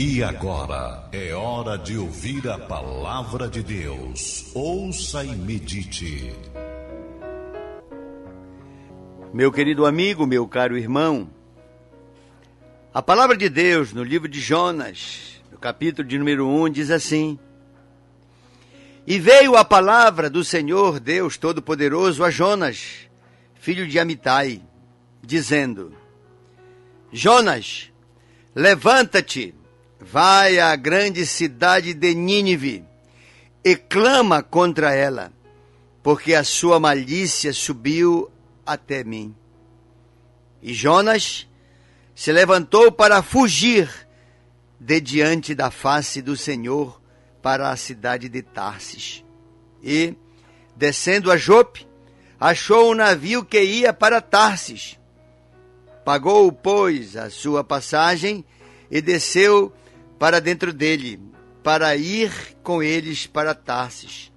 E agora é hora de ouvir a palavra de Deus. Ouça e medite. Meu querido amigo, meu caro irmão, a palavra de Deus no livro de Jonas, no capítulo de número 1, diz assim: E veio a palavra do Senhor Deus Todo-Poderoso a Jonas, filho de Amitai, dizendo: Jonas, levanta-te, vai à grande cidade de Nínive e clama contra ela, porque a sua malícia subiu até mim. E Jonas se levantou para fugir de diante da face do Senhor para a cidade de Tarsis. E, descendo a Jope, achou um navio que ia para Tarsis. Pagou, pois, a sua passagem e desceu para dentro dele, para ir com eles para Tarsis,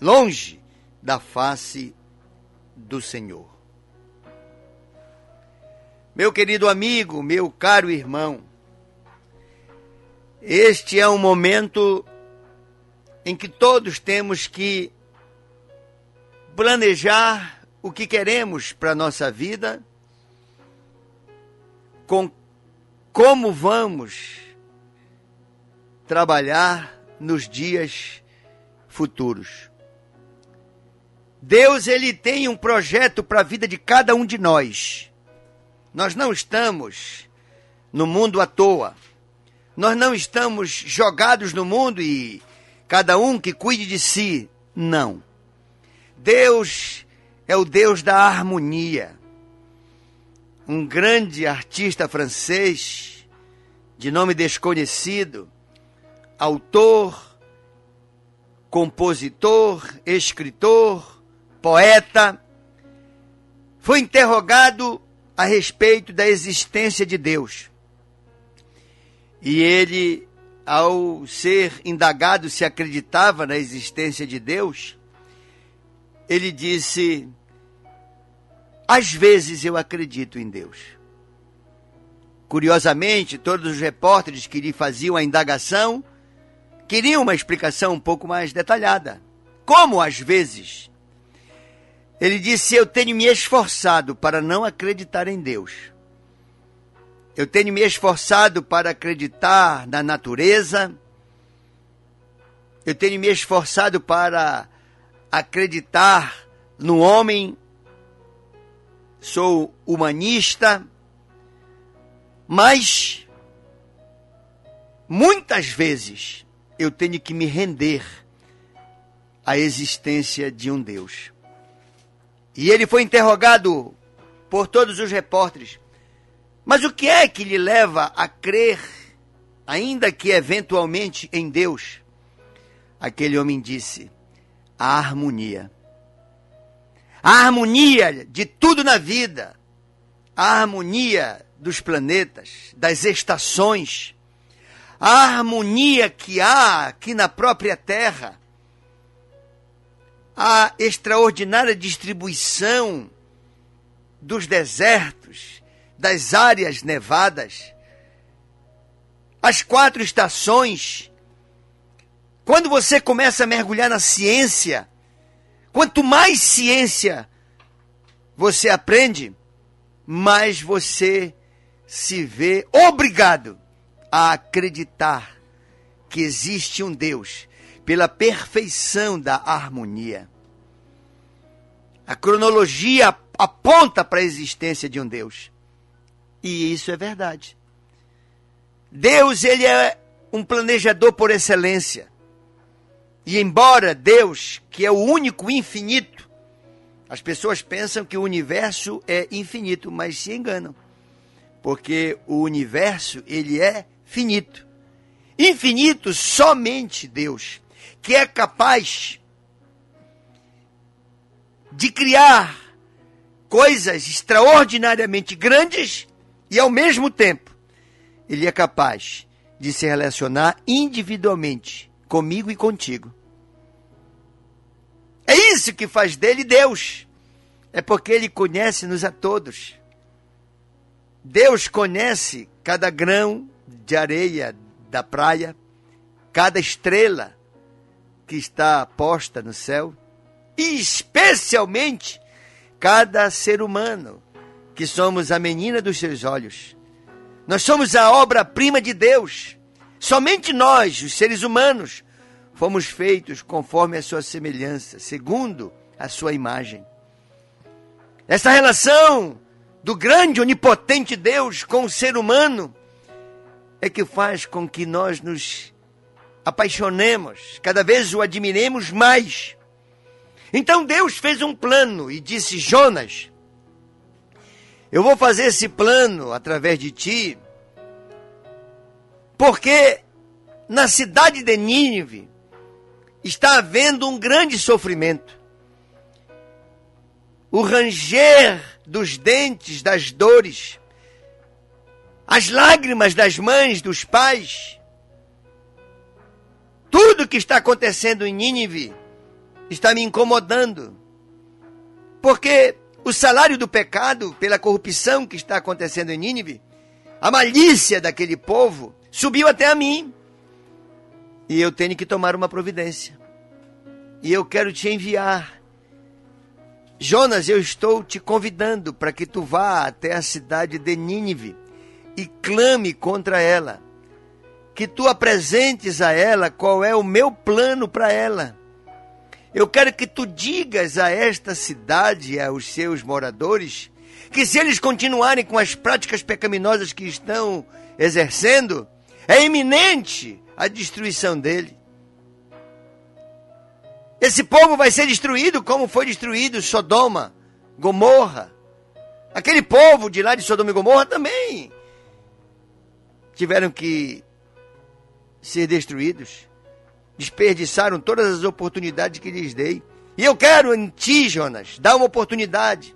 longe da face do Senhor. Meu querido amigo, meu caro irmão, este é um momento em que todos temos que planejar o que queremos para a nossa vida, com como vamos trabalhar nos dias futuros. Deus ele tem um projeto para a vida de cada um de nós. Nós não estamos no mundo à toa. Nós não estamos jogados no mundo e cada um que cuide de si. Não. Deus é o Deus da harmonia. Um grande artista francês, de nome desconhecido, autor, compositor, escritor, poeta, foi interrogado a respeito da existência de Deus. E ele, ao ser indagado se acreditava na existência de Deus, ele disse: Às vezes eu acredito em Deus. Curiosamente, todos os repórteres que lhe faziam a indagação queriam uma explicação um pouco mais detalhada. Como às vezes? Ele disse: Eu tenho me esforçado para não acreditar em Deus. Eu tenho me esforçado para acreditar na natureza. Eu tenho me esforçado para acreditar no homem. Sou humanista. Mas muitas vezes eu tenho que me render à existência de um Deus. E ele foi interrogado por todos os repórteres. Mas o que é que lhe leva a crer, ainda que eventualmente, em Deus? Aquele homem disse: a harmonia. A harmonia de tudo na vida. A harmonia dos planetas, das estações a harmonia que há aqui na própria terra, a extraordinária distribuição dos desertos, das áreas nevadas, as quatro estações. Quando você começa a mergulhar na ciência, quanto mais ciência você aprende, mais você se vê obrigado a acreditar que existe um Deus pela perfeição da harmonia. A cronologia aponta para a existência de um Deus. E isso é verdade. Deus, ele é um planejador por excelência. E embora Deus, que é o único infinito, as pessoas pensam que o universo é infinito, mas se enganam. Porque o universo, ele é finito. Infinito somente Deus, que é capaz de criar coisas extraordinariamente grandes e ao mesmo tempo ele é capaz de se relacionar individualmente comigo e contigo. É isso que faz dele Deus. É porque ele conhece-nos a todos. Deus conhece cada grão de areia da praia, cada estrela que está posta no céu, e especialmente cada ser humano, que somos a menina dos seus olhos. Nós somos a obra-prima de Deus. Somente nós, os seres humanos, fomos feitos conforme a sua semelhança, segundo a sua imagem. Essa relação do grande, onipotente Deus com o ser humano é que faz com que nós nos apaixonemos, cada vez o admiremos mais. Então Deus fez um plano e disse: Jonas, eu vou fazer esse plano através de ti, porque na cidade de Nínive está havendo um grande sofrimento. O ranger dos dentes, das dores, as lágrimas das mães, dos pais, tudo que está acontecendo em Nínive está me incomodando. Porque o salário do pecado, pela corrupção que está acontecendo em Nínive, a malícia daquele povo, subiu até a mim. E eu tenho que tomar uma providência. E eu quero te enviar. Jonas, eu estou te convidando para que tu vá até a cidade de Nínive e clame contra ela. Que tu apresentes a ela qual é o meu plano para ela. Eu quero que tu digas a esta cidade e aos seus moradores que se eles continuarem com as práticas pecaminosas que estão exercendo, é iminente a destruição dele. Esse povo vai ser destruído como foi destruído Sodoma, Gomorra. Aquele povo de lá de Sodoma e Gomorra também tiveram que ser destruídos desperdiçaram todas as oportunidades que lhes dei. E eu quero em ti, Jonas, dar uma oportunidade.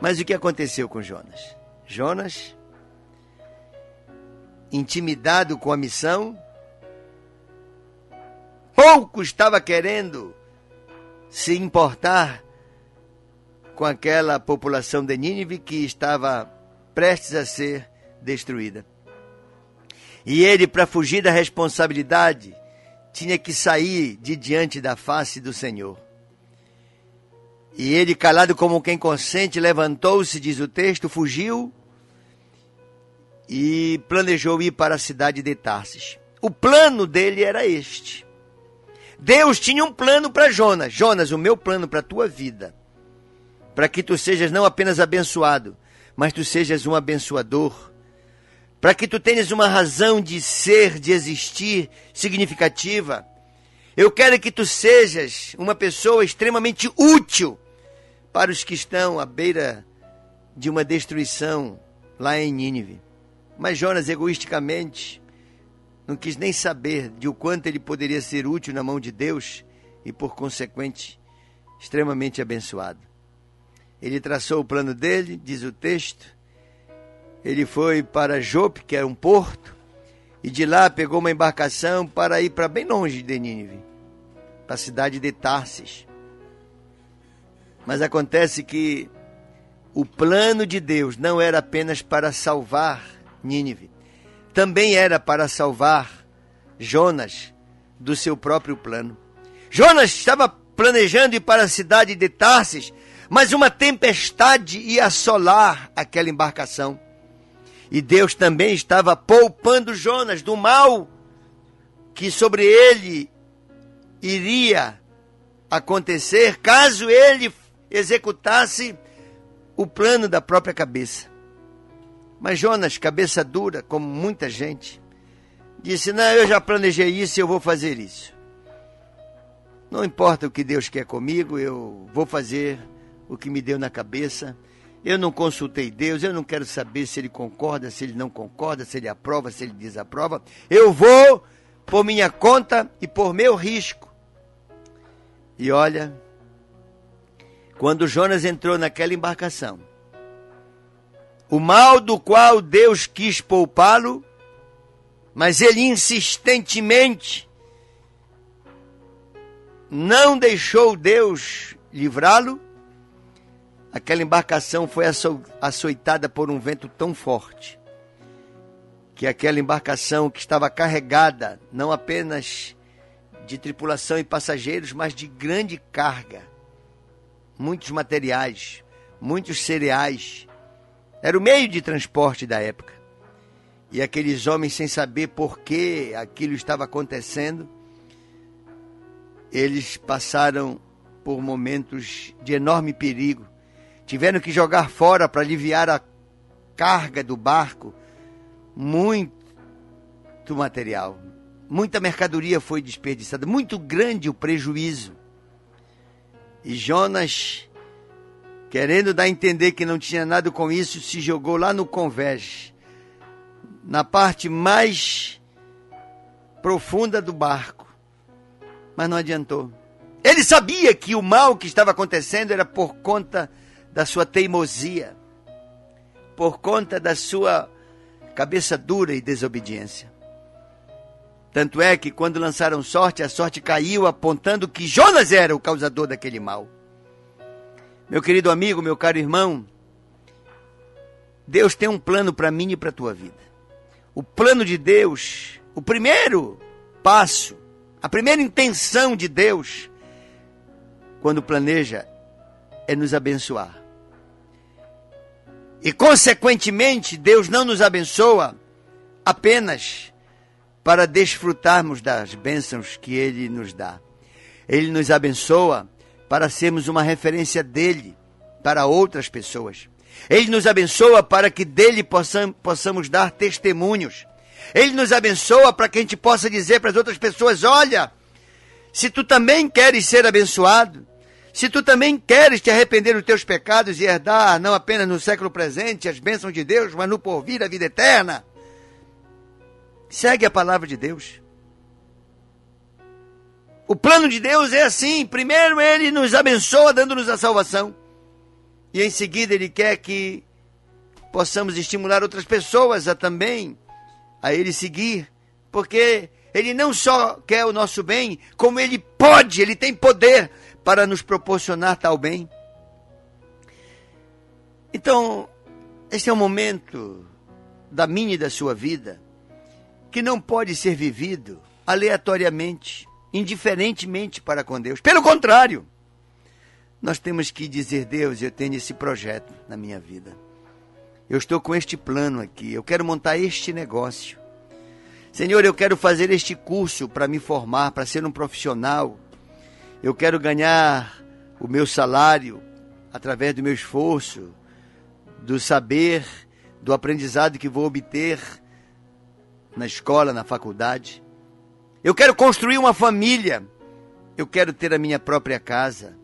Mas o que aconteceu com Jonas? Jonas, intimidado com a missão, pouco estava querendo se importar com aquela população de Nínive que estava prestes a ser destruída. E ele, para fugir da responsabilidade, tinha que sair de diante da face do Senhor. E ele, calado como quem consente, levantou-se, diz o texto, fugiu e planejou ir para a cidade de Tarsis. O plano dele era este. Deus tinha um plano para Jonas. Jonas, o meu plano para a tua vida, para que tu sejas não apenas abençoado, mas tu sejas um abençoador para que tu tenhas uma razão de ser, de existir significativa. Eu quero que tu sejas uma pessoa extremamente útil para os que estão à beira de uma destruição lá em Nínive. Mas Jonas, egoisticamente, não quis nem saber de o quanto ele poderia ser útil na mão de Deus e, por consequente, extremamente abençoado. Ele traçou o plano dele, diz o texto, ele foi para Jope, que era um porto, e de lá pegou uma embarcação para ir para bem longe de Nínive, para a cidade de Tarsis. Mas acontece que o plano de Deus não era apenas para salvar Nínive, também era para salvar Jonas do seu próprio plano. Jonas estava planejando ir para a cidade de Tarsis, mas uma tempestade ia assolar aquela embarcação. E Deus também estava poupando Jonas do mal que sobre ele iria acontecer caso ele executasse o plano da própria cabeça. Mas Jonas, cabeça dura, como muita gente, disse: Não, eu já planejei isso e eu vou fazer isso. Não importa o que Deus quer comigo, eu vou fazer o que me deu na cabeça eu não consultei Deus, eu não quero saber se ele concorda, se ele não concorda, se ele aprova, se ele desaprova. Eu vou por minha conta e por meu risco. E olha, quando Jonas entrou naquela embarcação, o mal do qual Deus quis poupá-lo, mas ele insistentemente não deixou Deus livrá-lo, aquela embarcação foi açoitada por um vento tão forte que aquela embarcação que estava carregada não apenas de tripulação e passageiros, mas de grande carga, muitos materiais, muitos cereais. Era o meio de transporte da época. E aqueles homens, sem saber por que aquilo estava acontecendo, eles passaram por momentos de enorme perigo. Tiveram que jogar fora para aliviar a carga do barco muito material, muita mercadoria foi desperdiçada, muito grande o prejuízo. E Jonas, querendo dar a entender que não tinha nada com isso, se jogou lá no convés, na parte mais profunda do barco. Mas não adiantou. Ele sabia que o mal que estava acontecendo era por conta da sua teimosia, por conta da sua cabeça dura e desobediência. Tanto é que quando lançaram sorte, a sorte caiu apontando que Jonas era o causador daquele mal. Meu querido amigo, meu caro irmão, Deus tem um plano para mim e para a tua vida. O plano de Deus, o primeiro passo, a primeira intenção de Deus, quando planeja, é nos abençoar. E, consequentemente, Deus não nos abençoa apenas para desfrutarmos das bênçãos que Ele nos dá. Ele nos abençoa para sermos uma referência dele para outras pessoas. Ele nos abençoa para que dele possam, possamos dar testemunhos. Ele nos abençoa para que a gente possa dizer para as outras pessoas: olha, se tu também queres ser abençoado, se tu também queres te arrepender dos teus pecados e herdar, não apenas no século presente, as bênçãos de Deus, mas no porvir a vida eterna, Segue a palavra de Deus. O plano de Deus é assim: primeiro ele nos abençoa dando-nos a salvação, e em seguida ele quer que possamos estimular outras pessoas a também a ele seguir, porque ele não só quer o nosso bem, como ele pode, ele tem poder para nos proporcionar tal bem. Então, este é o momento da minha e da sua vida que não pode ser vivido aleatoriamente, indiferentemente para com Deus. Pelo contrário, nós temos que dizer: Deus, eu tenho esse projeto na minha vida. Eu estou com este plano aqui, eu quero montar este negócio. Senhor, eu quero fazer este curso para me formar, para ser um profissional. Eu quero ganhar o meu salário através do meu esforço, do saber, do aprendizado que vou obter na escola, na faculdade. Eu quero construir uma família. Eu quero ter a minha própria casa.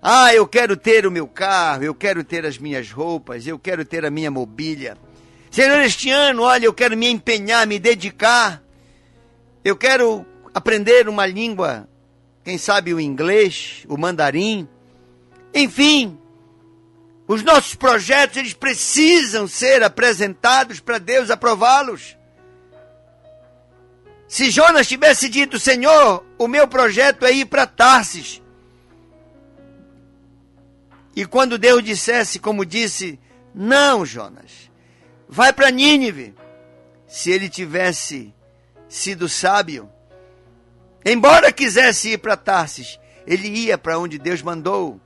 Ah, eu quero ter o meu carro, eu quero ter as minhas roupas, eu quero ter a minha mobília. Senhor, este ano, olha, eu quero me empenhar, me dedicar. Eu quero aprender uma língua, quem sabe o inglês, o mandarim. Enfim, os nossos projetos, eles precisam ser apresentados para Deus aprová-los. Se Jonas tivesse dito, Senhor, o meu projeto é ir para Tarsis. E quando Deus dissesse, como disse, não, Jonas, vai para Nínive. Se ele tivesse sido sábio, embora quisesse ir para Tarsis, ele ia para onde Deus mandou.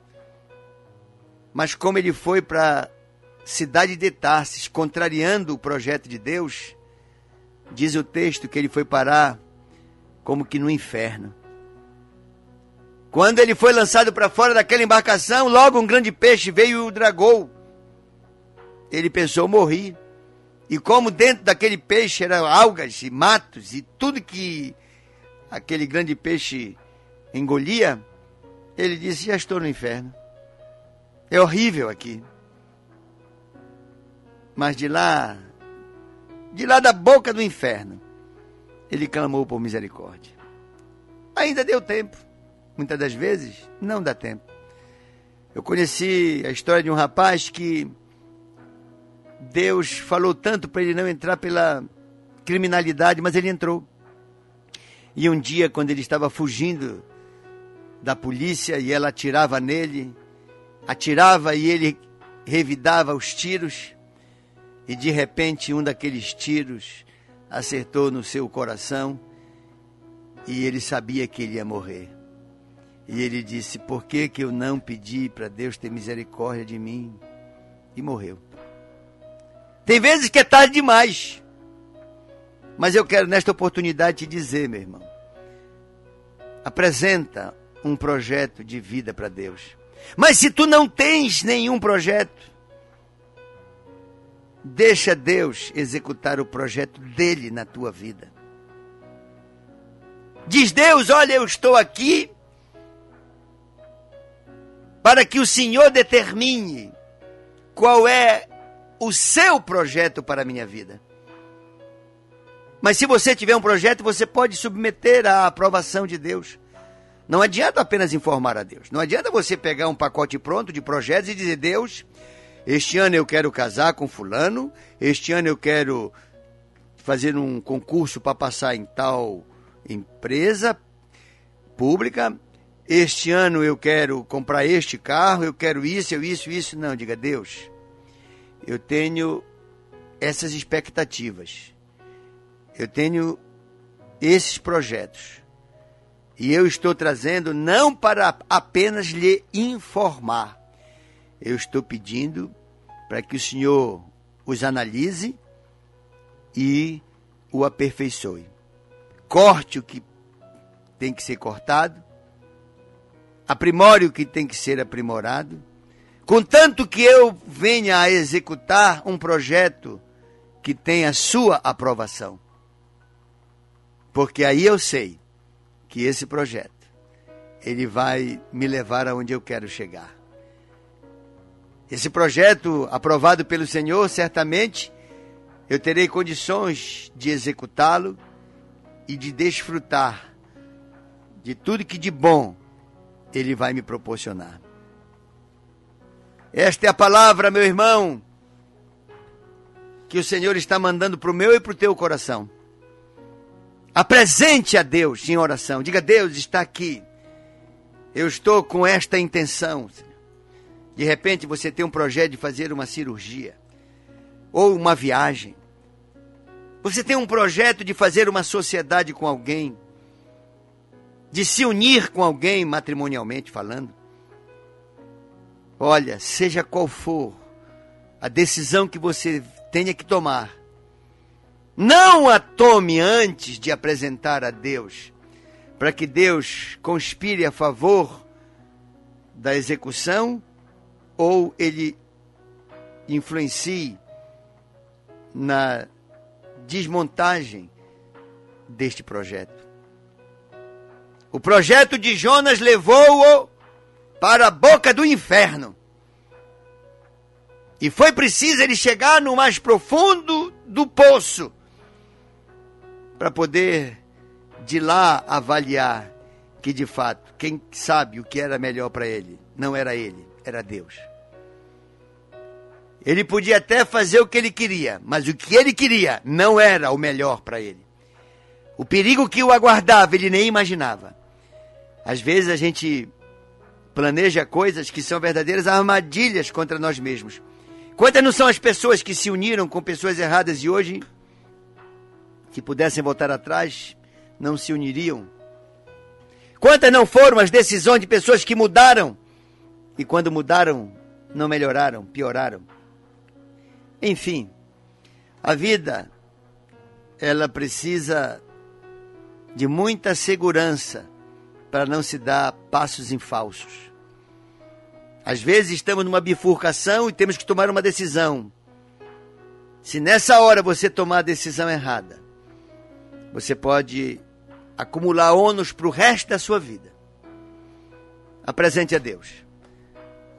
Mas como ele foi para a cidade de Tarsis, contrariando o projeto de Deus, Diz o texto que ele foi parar como que no inferno. Quando ele foi lançado para fora daquela embarcação, logo um grande peixe veio e o dragou. Ele pensou morrer. E como dentro daquele peixe eram algas e matos e tudo que aquele grande peixe engolia, ele disse: Já estou no inferno. É horrível aqui. Mas de lá de lá da boca do inferno, ele clamou por misericórdia. Ainda deu tempo. Muitas das vezes, não dá tempo. Eu conheci a história de um rapaz que Deus falou tanto para ele não entrar pela criminalidade, mas ele entrou. E um dia, quando ele estava fugindo da polícia e ela atirava nele, atirava e ele revidava os tiros, e de repente um daqueles tiros acertou no seu coração e ele sabia que ele ia morrer. E ele disse: Por que, que eu não pedi para Deus ter misericórdia de mim? E morreu. Tem vezes que é tarde demais. Mas eu quero nesta oportunidade te dizer, meu irmão. Apresenta um projeto de vida para Deus. Mas se tu não tens nenhum projeto, deixa Deus executar o projeto dele na tua vida. Diz Deus: Olha, eu estou aqui para que o Senhor determine qual é o seu projeto para a minha vida. Mas se você tiver um projeto, você pode submeter à aprovação de Deus. Não adianta apenas informar a Deus. Não adianta você pegar um pacote pronto de projetos e dizer: Deus, este ano eu quero casar com Fulano, este ano eu quero fazer um concurso para passar em tal empresa pública, este ano eu quero comprar este carro, eu quero isso, eu isso, isso. Não, diga Deus, eu tenho essas expectativas eu tenho esses projetos. E eu estou trazendo não para apenas lhe informar. Eu estou pedindo para que o Senhor os analise e o aperfeiçoe. Corte o que tem que ser cortado, aprimore o que tem que ser aprimorado, contanto que eu venha a executar um projeto que tenha sua aprovação. Porque aí eu sei que esse projeto ele vai me levar aonde eu quero chegar. Esse projeto aprovado pelo Senhor, certamente eu terei condições de executá-lo e de desfrutar de tudo que de bom ele vai me proporcionar. Esta é a palavra, meu irmão, que o Senhor está mandando para o meu e para o teu coração. Apresente a Deus em oração. Diga: Deus está aqui. Eu estou com esta intenção. De repente você tem um projeto de fazer uma cirurgia ou uma viagem. Você tem um projeto de fazer uma sociedade com alguém, de se unir com alguém matrimonialmente falando. Olha, seja qual for a decisão que você tenha que tomar, não a tome antes de apresentar a Deus, para que Deus conspire a favor da execução ou ele influencie na desmontagem deste projeto. O projeto de Jonas levou-o para a boca do inferno. E foi preciso ele chegar no mais profundo do poço para poder de lá avaliar que de fato quem sabe o que era melhor para ele não era ele, era Deus. Ele podia até fazer o que ele queria, mas o que ele queria não era o melhor para ele. O perigo que o aguardava ele nem imaginava. Às vezes a gente planeja coisas que são verdadeiras armadilhas contra nós mesmos. Quantas não são as pessoas que se uniram com pessoas erradas e hoje que pudessem voltar atrás, não se uniriam? Quantas não foram as decisões de pessoas que mudaram e quando mudaram não melhoraram, pioraram? Enfim, a vida ela precisa de muita segurança para não se dar passos em falsos. Às vezes estamos numa bifurcação e temos que tomar uma decisão. Se nessa hora você tomar a decisão errada, você pode acumular ônus para o resto da sua vida. Apresente a Deus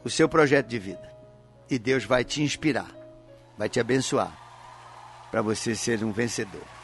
o seu projeto de vida. E Deus vai te inspirar, vai te abençoar para você ser um vencedor.